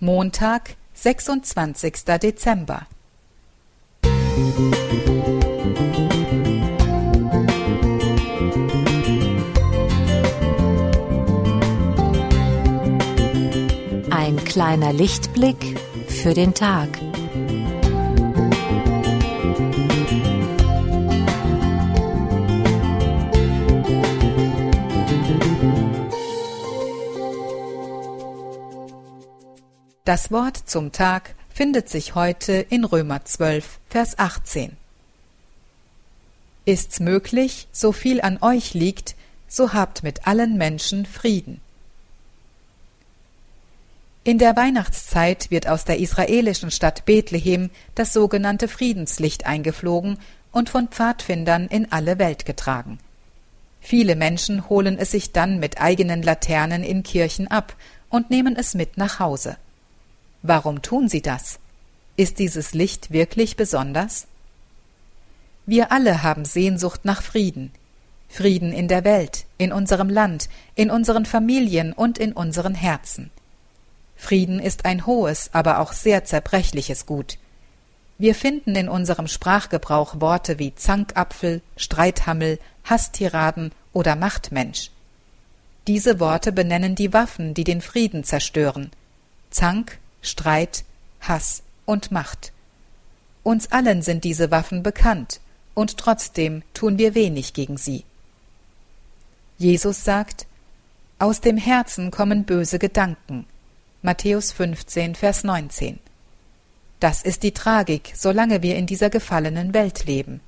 Montag, 26. Dezember. Ein kleiner Lichtblick für den Tag. Das Wort zum Tag findet sich heute in Römer 12, Vers 18. Ist's möglich, so viel an euch liegt, so habt mit allen Menschen Frieden. In der Weihnachtszeit wird aus der israelischen Stadt Bethlehem das sogenannte Friedenslicht eingeflogen und von Pfadfindern in alle Welt getragen. Viele Menschen holen es sich dann mit eigenen Laternen in Kirchen ab und nehmen es mit nach Hause. Warum tun sie das? Ist dieses Licht wirklich besonders? Wir alle haben Sehnsucht nach Frieden. Frieden in der Welt, in unserem Land, in unseren Familien und in unseren Herzen. Frieden ist ein hohes, aber auch sehr zerbrechliches Gut. Wir finden in unserem Sprachgebrauch Worte wie Zankapfel, Streithammel, Hasstiraden oder Machtmensch. Diese Worte benennen die Waffen, die den Frieden zerstören. Zank, Streit, Hass und Macht. Uns allen sind diese Waffen bekannt, und trotzdem tun wir wenig gegen sie. Jesus sagt, Aus dem Herzen kommen böse Gedanken. Matthäus 15, Vers 19. Das ist die Tragik, solange wir in dieser gefallenen Welt leben.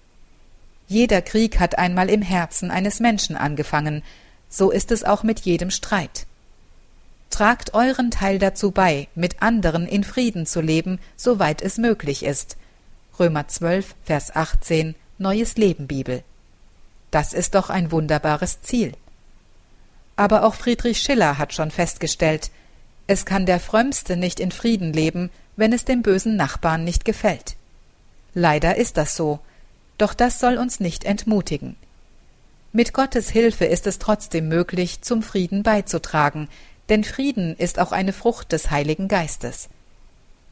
Jeder Krieg hat einmal im Herzen eines Menschen angefangen, so ist es auch mit jedem Streit. Tragt euren Teil dazu bei, mit anderen in Frieden zu leben, soweit es möglich ist. Römer 12, Vers 18, Neues Leben Bibel. Das ist doch ein wunderbares Ziel. Aber auch Friedrich Schiller hat schon festgestellt, es kann der Frömmste nicht in Frieden leben, wenn es dem bösen Nachbarn nicht gefällt. Leider ist das so, doch das soll uns nicht entmutigen. Mit Gottes Hilfe ist es trotzdem möglich, zum Frieden beizutragen, denn Frieden ist auch eine Frucht des Heiligen Geistes.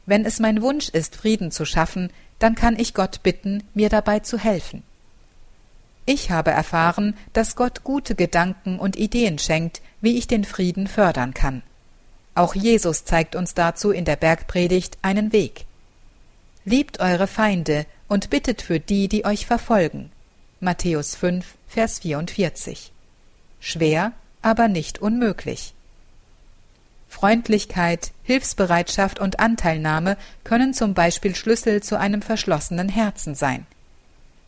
Wenn es mein Wunsch ist, Frieden zu schaffen, dann kann ich Gott bitten, mir dabei zu helfen. Ich habe erfahren, dass Gott gute Gedanken und Ideen schenkt, wie ich den Frieden fördern kann. Auch Jesus zeigt uns dazu in der Bergpredigt einen Weg. Liebt eure Feinde und bittet für die, die euch verfolgen. Matthäus 5, Vers 44. Schwer, aber nicht unmöglich. Freundlichkeit, Hilfsbereitschaft und Anteilnahme können zum Beispiel Schlüssel zu einem verschlossenen Herzen sein.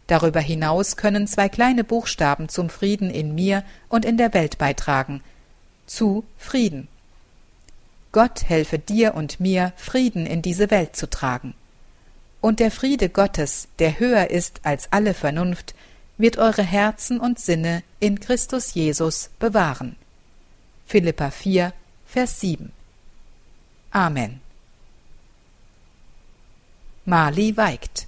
Darüber hinaus können zwei kleine Buchstaben zum Frieden in mir und in der Welt beitragen. Zu Frieden. Gott helfe dir und mir, Frieden in diese Welt zu tragen. Und der Friede Gottes, der höher ist als alle Vernunft, wird eure Herzen und Sinne in Christus Jesus bewahren. Philippa 4, Vers 7. Amen. Mali weigt.